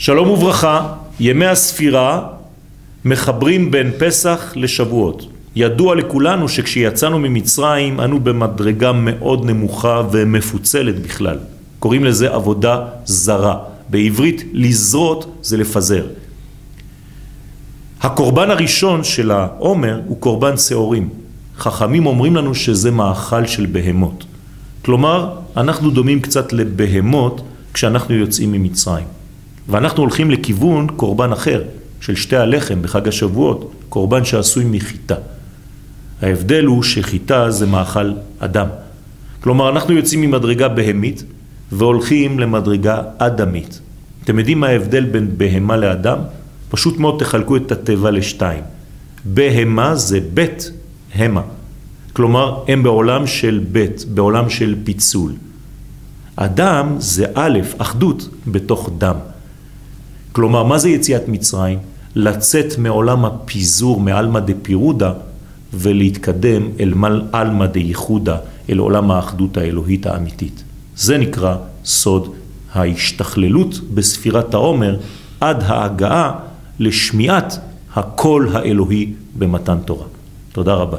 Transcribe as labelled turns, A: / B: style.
A: שלום וברכה, ימי הספירה מחברים בין פסח לשבועות. ידוע לכולנו שכשיצאנו ממצרים אנו במדרגה מאוד נמוכה ומפוצלת בכלל. קוראים לזה עבודה זרה. בעברית לזרות זה לפזר. הקורבן הראשון של העומר הוא קורבן שעורים. חכמים אומרים לנו שזה מאכל של בהמות. כלומר, אנחנו דומים קצת לבהמות כשאנחנו יוצאים ממצרים. ואנחנו הולכים לכיוון קורבן אחר, של שתי הלחם בחג השבועות, קורבן שעשוי מחיטה. ההבדל הוא שחיטה זה מאכל אדם. כלומר, אנחנו יוצאים ממדרגה בהמית והולכים למדרגה אדמית. אתם יודעים מה ההבדל בין בהמה לאדם? פשוט מאוד תחלקו את התיבה לשתיים. בהמה זה בית המה. כלומר, הם בעולם של בית, בעולם של פיצול. אדם זה א', אחדות בתוך דם. כלומר, מה זה יציאת מצרים? לצאת מעולם הפיזור, מעלמא דפירודה, ולהתקדם אל מל עלמא דייחודה, אל עולם האחדות האלוהית האמיתית. זה נקרא סוד ההשתכללות בספירת העומר עד ההגעה לשמיעת הקול האלוהי במתן תורה. תודה רבה.